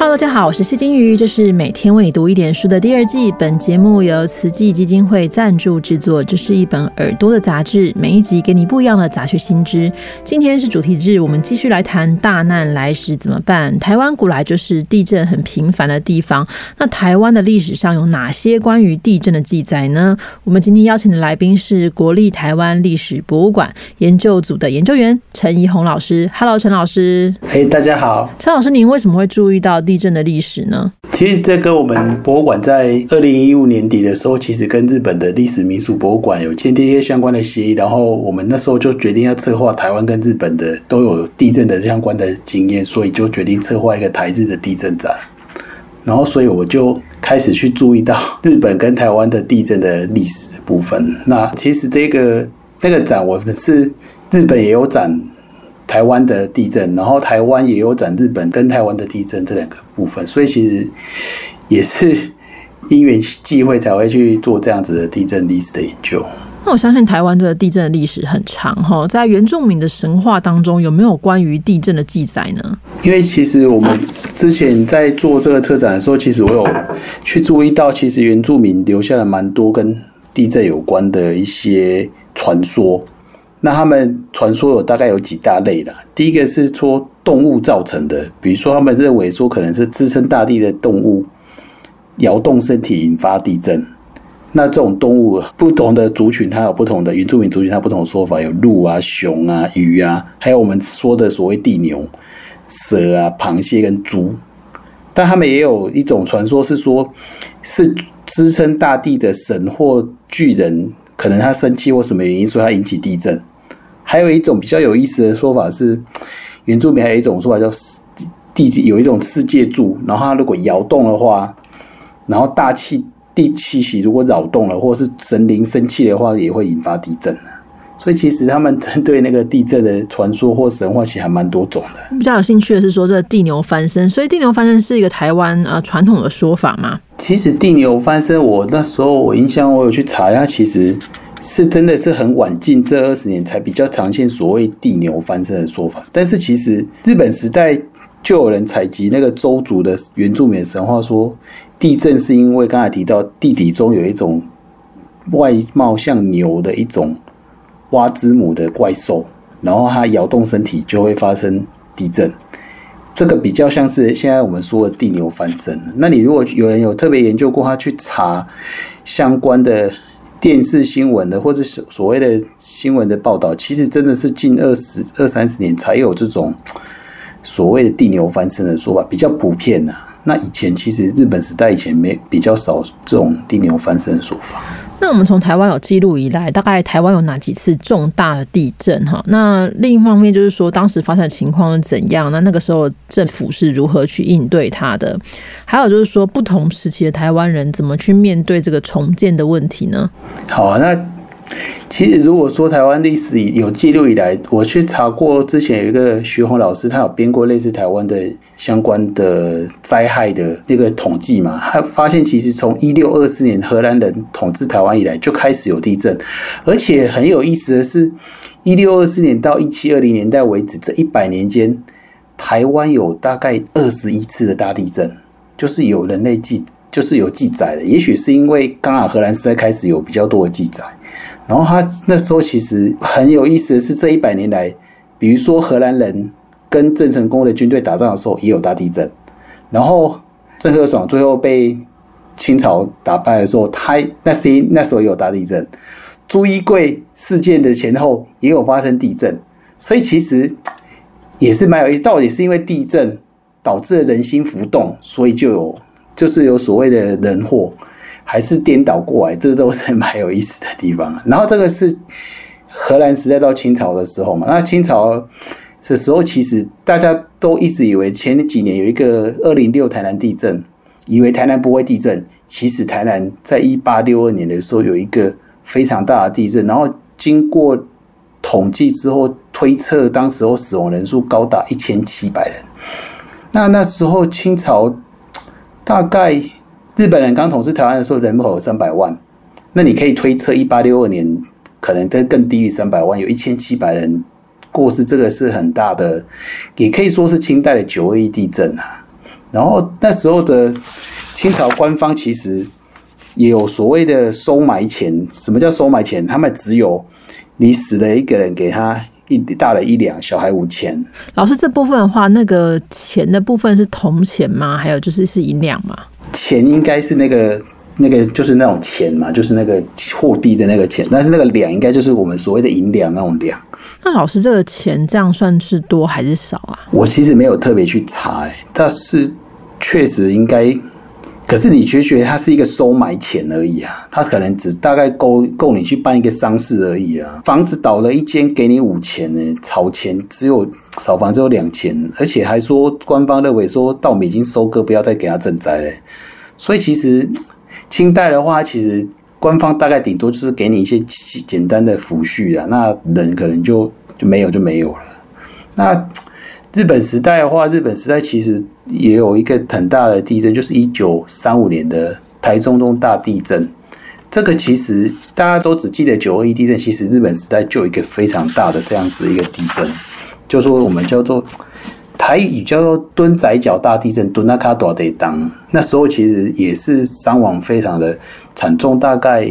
Hello，大家好，我是谢金鱼，这是每天为你读一点书的第二季。本节目由慈济基金会赞助制作，这是一本耳朵的杂志，每一集给你不一样的杂学新知。今天是主题日，我们继续来谈大难来时怎么办。台湾古来就是地震很频繁的地方，那台湾的历史上有哪些关于地震的记载呢？我们今天邀请的来宾是国立台湾历史博物馆研究组的研究员陈怡红老师。Hello，陈老师。嘿，大家好。陈老师，您为什么会注意到？地震的历史呢？其实这跟我们博物馆在二零一五年底的时候，其实跟日本的历史民俗博物馆有签订一些相关的协议，然后我们那时候就决定要策划台湾跟日本的都有地震的相关的经验，所以就决定策划一个台日的地震展。然后，所以我就开始去注意到日本跟台湾的地震的历史部分。那其实这个那个展，我们是日本也有展。台湾的地震，然后台湾也有展日本跟台湾的地震这两个部分，所以其实也是因缘际会才会去做这样子的地震历史的研究。那我相信台湾这个地震的历史很长哈，在原住民的神话当中有没有关于地震的记载呢？因为其实我们之前在做这个特展的时候，其实我有去注意到，其实原住民留下了蛮多跟地震有关的一些传说。那他们传说有大概有几大类啦。第一个是说动物造成的，比如说他们认为说可能是支撑大地的动物摇动身体引发地震。那这种动物不同的族群，它有不同的原住民族群，它不同的说法，有鹿啊、熊啊、鱼啊，还有我们说的所谓地牛、蛇啊、螃蟹跟猪。但他们也有一种传说是说，是支撑大地的神或巨人。可能他生气或什么原因，所以他引起地震。还有一种比较有意思的说法是，原住民还有一种说法叫地有一种世界柱，然后它如果摇动的话，然后大气地气息如果扰动了，或者是神灵生气的话，也会引发地震所以其实他们针对那个地震的传说或神话，其实还蛮多种的。比较有兴趣的是说，这地牛翻身，所以地牛翻身是一个台湾呃传统的说法吗？其实地牛翻身，我那时候我印象我有去查一下，其实是真的是很晚近这二十年才比较常见所谓地牛翻身的说法。但是其实日本时代就有人采集那个周族的原住民神话，说地震是因为刚才提到地底中有一种外貌像牛的一种。挖之母的怪兽，然后它摇动身体就会发生地震，这个比较像是现在我们说的地牛翻身。那你如果有人有特别研究过，他去查相关的电视新闻的，或者所所谓的新闻的报道，其实真的是近二十二三十年才有这种所谓的地牛翻身的说法，比较普遍呐。那以前其实日本时代以前没比较少这种地牛翻身的说法。那我们从台湾有记录以来，大概台湾有哪几次重大的地震？哈，那另一方面就是说，当时发生的情况是怎样？那那个时候政府是如何去应对它的？还有就是说，不同时期的台湾人怎么去面对这个重建的问题呢？好啊，那。其实，如果说台湾历史有记录以来，我去查过，之前有一个徐宏老师，他有编过类似台湾的相关的灾害的这个统计嘛，他发现其实从一六二四年荷兰人统治台湾以来就开始有地震，而且很有意思的是，一六二四年到一七二零年代为止这一百年间，台湾有大概二十一次的大地震，就是有人类记，就是有记载的，也许是因为刚好荷兰时代开始有比较多的记载。然后他那时候其实很有意思的是，这一百年来，比如说荷兰人跟郑成功的军队打仗的时候也有大地震，然后郑和爽最后被清朝打败的时候，他那时那时候也有大地震，朱一贵事件的前后也有发生地震，所以其实也是蛮有意思。到底是因为地震导致人心浮动，所以就有就是有所谓的人祸。还是颠倒过来，这都是蛮有意思的地方。然后这个是荷兰时代到清朝的时候嘛，那清朝的时候，其实大家都一直以为前几年有一个二零六台南地震，以为台南不会地震，其实台南在一八六二年的时候有一个非常大的地震，然后经过统计之后推测，当时候死亡人数高达一千七百人。那那时候清朝大概。日本人刚统治台湾的时候，人口有三百万，那你可以推测，一八六二年可能都更低于三百万，有一千七百人过世，这个是很大的，也可以说是清代的九二一地震啊。然后那时候的清朝官方其实也有所谓的收埋钱。什么叫收埋钱？他们只有你死了一个人，给他一大了一两，小孩五千。老师这部分的话，那个钱的部分是铜钱吗？还有就是是银两吗？钱应该是那个那个就是那种钱嘛，就是那个货币的那个钱。但是那个两应该就是我们所谓的银两那种两。那老师这个钱这样算是多还是少啊？我其实没有特别去查，但是确实应该。可是你却觉得它是一个收买钱而已啊？它可能只大概够够你去办一个丧事而已啊。房子倒了一间，给你五千呢，炒钱只有扫房只有两千，而且还说官方认为说稻米已经收割，不要再给他赈灾了。所以其实清代的话，其实官方大概顶多就是给你一些简单的抚恤啊，那人可能就就没有就没有了。那日本时代的话，日本时代其实也有一个很大的地震，就是一九三五年的台中东大地震。这个其实大家都只记得九二一地震，其实日本时代就有一个非常大的这样子一个地震，就说我们叫做台语叫做蹲仔角大地震，蹲那卡多得当。那时候其实也是伤亡非常的惨重，大概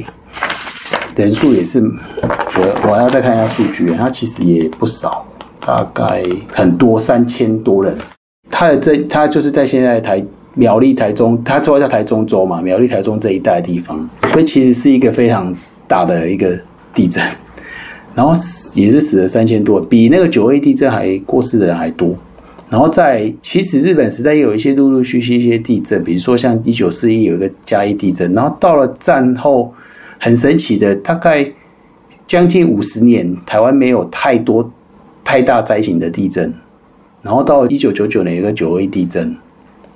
人数也是我我要再看一下数据，它其实也不少。大概很多三千多人，他的这他就是在现在台苗栗台中，他说叫台中州嘛，苗栗台中这一带地方，所以其实是一个非常大的一个地震，然后也是死了三千多，比那个九 A 地震还过世的人还多。然后在其实日本时代也有一些陆陆续续一些地震，比如说像一九四一有一个嘉义地震，然后到了战后很神奇的，大概将近五十年，台湾没有太多。太大灾情的地震，然后到一九九九年有个九二一地震，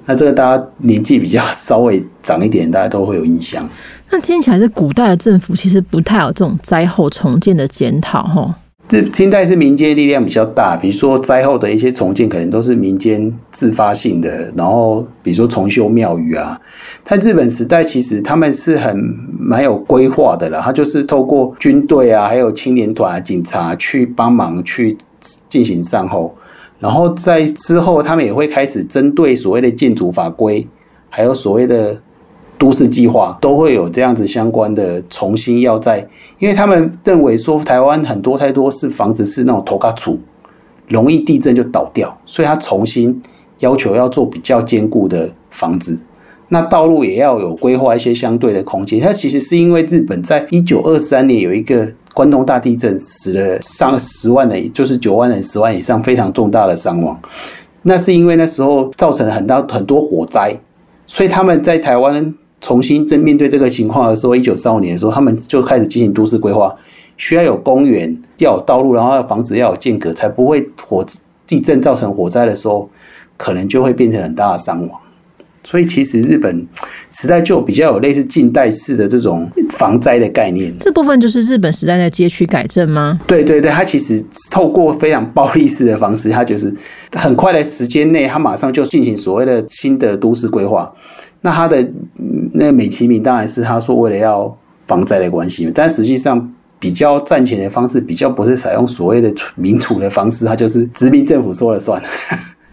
那这个大家年纪比较稍微长一点，大家都会有印象。那听起来是古代的政府其实不太有这种灾后重建的检讨，哈。这清代是民间力量比较大，比如说灾后的一些重建，可能都是民间自发性的，然后比如说重修庙宇啊。但日本时代其实他们是很蛮有规划的啦，他就是透过军队啊，还有青年团、警察去帮忙去。进行善后，然后在之后，他们也会开始针对所谓的建筑法规，还有所谓的都市计划，都会有这样子相关的重新要在，因为他们认为说台湾很多太多是房子是那种头卡处，容易地震就倒掉，所以他重新要求要做比较坚固的房子，那道路也要有规划一些相对的空间。它其实是因为日本在一九二三年有一个。关东大地震死了上十万人，就是九万人、十万以上，非常重大的伤亡。那是因为那时候造成了很大很多火灾，所以他们在台湾重新正面对这个情况的时候，一九三五年的时候，他们就开始进行都市规划，需要有公园，要有道路，然后要房子要有间隔，才不会火地震造成火灾的时候，可能就会变成很大的伤亡。所以其实日本时代就比较有类似近代式的这种防灾的概念。这部分就是日本时代的街区改正吗？对对对，它其实透过非常暴力式的方式，它就是很快的时间内，它马上就进行所谓的新的都市规划。那它的那个美其名当然是他说为了要防灾的关系，但实际上比较赚钱的方式，比较不是采用所谓的民主的方式，它就是殖民政府说了算。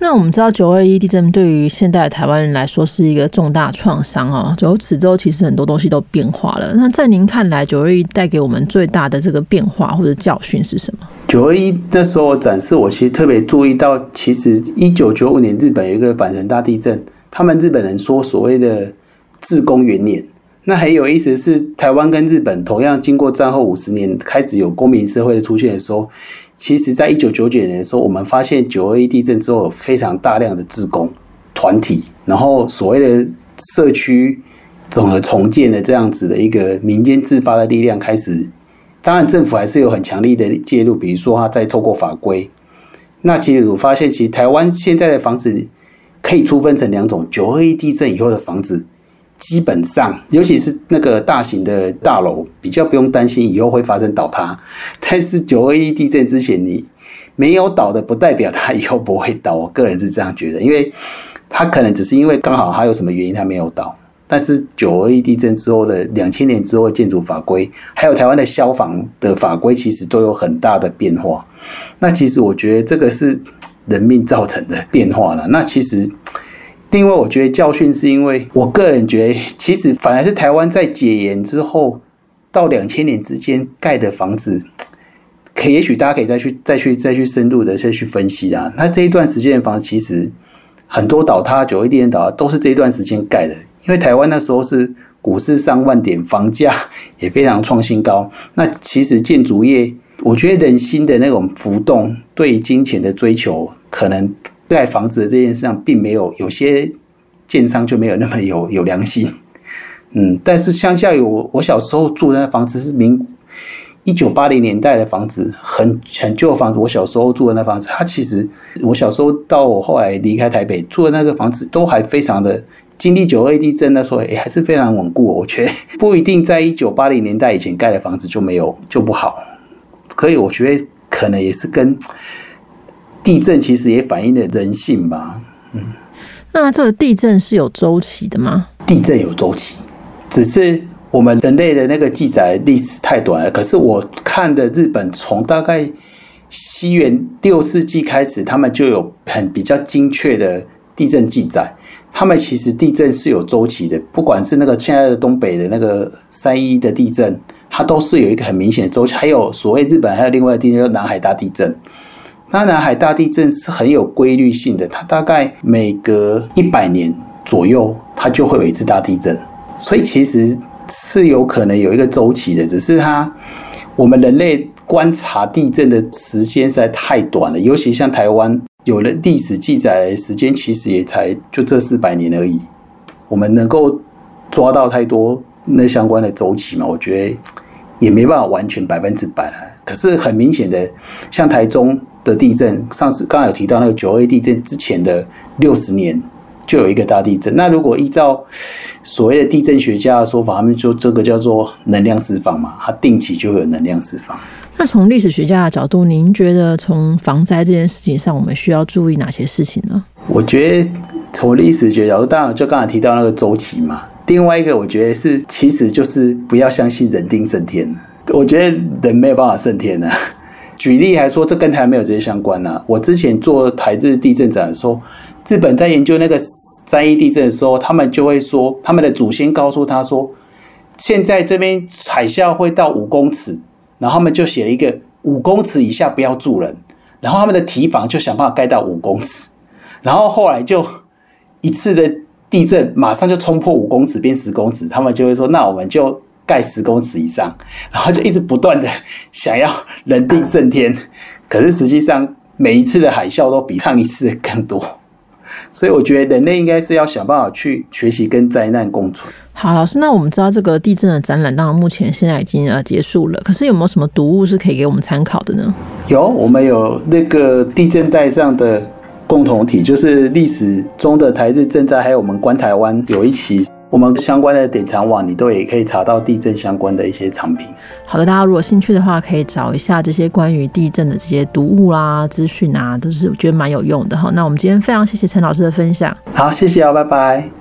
那我们知道九二一地震对于现代台湾人来说是一个重大创伤哦。由此之后，其实很多东西都变化了。那在您看来，九二一带给我们最大的这个变化或者教训是什么？九二一那时候展示，我其实特别注意到，其实一九九五年日本有一个阪神大地震，他们日本人说所谓的自公元年。那很有意思是，台湾跟日本同样经过战后五十年开始有公民社会的出现的时候。其实，在一九九九年的时候，我们发现九二一地震之后，有非常大量的自工团体，然后所谓的社区综合重建的这样子的一个民间自发的力量开始。当然，政府还是有很强力的介入，比如说他在透过法规。那其实我发现，其实台湾现在的房子可以粗分成两种：九二一地震以后的房子。基本上，尤其是那个大型的大楼，比较不用担心以后会发生倒塌。但是九二一地震之前，你没有倒的，不代表它以后不会倒。我个人是这样觉得，因为它可能只是因为刚好它有什么原因它没有倒。但是九二一地震之后的两千年之后的建筑法规，还有台湾的消防的法规，其实都有很大的变化。那其实我觉得这个是人命造成的变化了。那其实。另外，我觉得教训是因为我个人觉得，其实反而是台湾在解严之后到两千年之间盖的房子，可也许大家可以再去再去再去深入的再去分析啊。那这一段时间的房子，其实很多倒塌、九一点倒塌都是这一段时间盖的，因为台湾那时候是股市上万点，房价也非常创新高。那其实建筑业，我觉得人心的那种浮动，对金钱的追求，可能。盖房子的这件事上，并没有有些建商就没有那么有有良心，嗯，但是相较于我我小时候住的那房子是民一九八零年代的房子，很很旧的房子。我小时候住的那房子，它其实我小时候到我后来离开台北住的那个房子，都还非常的经历九二地震那时候，也还是非常稳固。我觉得不一定在一九八零年代以前盖的房子就没有就不好，可以我觉得可能也是跟。地震其实也反映了人性吧，嗯，那这个地震是有周期的吗？地震有周期，只是我们人类的那个记载历史太短了。可是我看的日本从大概西元六世纪开始，他们就有很比较精确的地震记载。他们其实地震是有周期的，不管是那个现在的东北的那个三一的地震，它都是有一个很明显的周期。还有所谓日本还有另外的地震，叫南海大地震。那南海大地震是很有规律性的，它大概每隔一百年左右，它就会有一次大地震，所以其实是有可能有一个周期的，只是它我们人类观察地震的时间实在太短了，尤其像台湾有了历史记载时间，其实也才就这四百年而已，我们能够抓到太多那相关的周期嘛？我觉得也没办法完全百分之百了，可是很明显的，像台中。的地震，上次刚刚有提到那个九二地震之前的六十年就有一个大地震。那如果依照所谓的地震学家的说法，他们就这个叫做能量释放嘛，它定期就会有能量释放。那从历史学家的角度，您觉得从防灾这件事情上，我们需要注意哪些事情呢？我觉得从历史学角度，当然就刚才提到那个周期嘛。另外一个，我觉得是其实就是不要相信人定胜天。我觉得人没有办法胜天的。举例来说，这跟台湾没有直接相关呐。我之前做台日地震展的时候，日本在研究那个三一地震的时候，他们就会说，他们的祖先告诉他说，现在这边海啸会到五公尺，然后他们就写了一个五公尺以下不要住人，然后他们的提防就想办法盖到五公尺，然后后来就一次的地震马上就冲破五公尺变十公尺，他们就会说，那我们就。盖十公尺以上，然后就一直不断的想要人定胜天，可是实际上每一次的海啸都比上一次更多，所以我觉得人类应该是要想办法去学习跟灾难共存。好，老师，那我们知道这个地震的展览，当然目前现在已经呃结束了，可是有没有什么读物是可以给我们参考的呢？有，我们有那个地震带上的共同体，就是历史中的台日震灾，还有我们观台湾有一期。我们相关的典藏网，你都也可以查到地震相关的一些藏品。好的，大家如果兴趣的话，可以找一下这些关于地震的这些读物啦、资讯啊，都是我觉得蛮有用的哈。那我们今天非常谢谢陈老师的分享。好，谢谢啊，拜拜。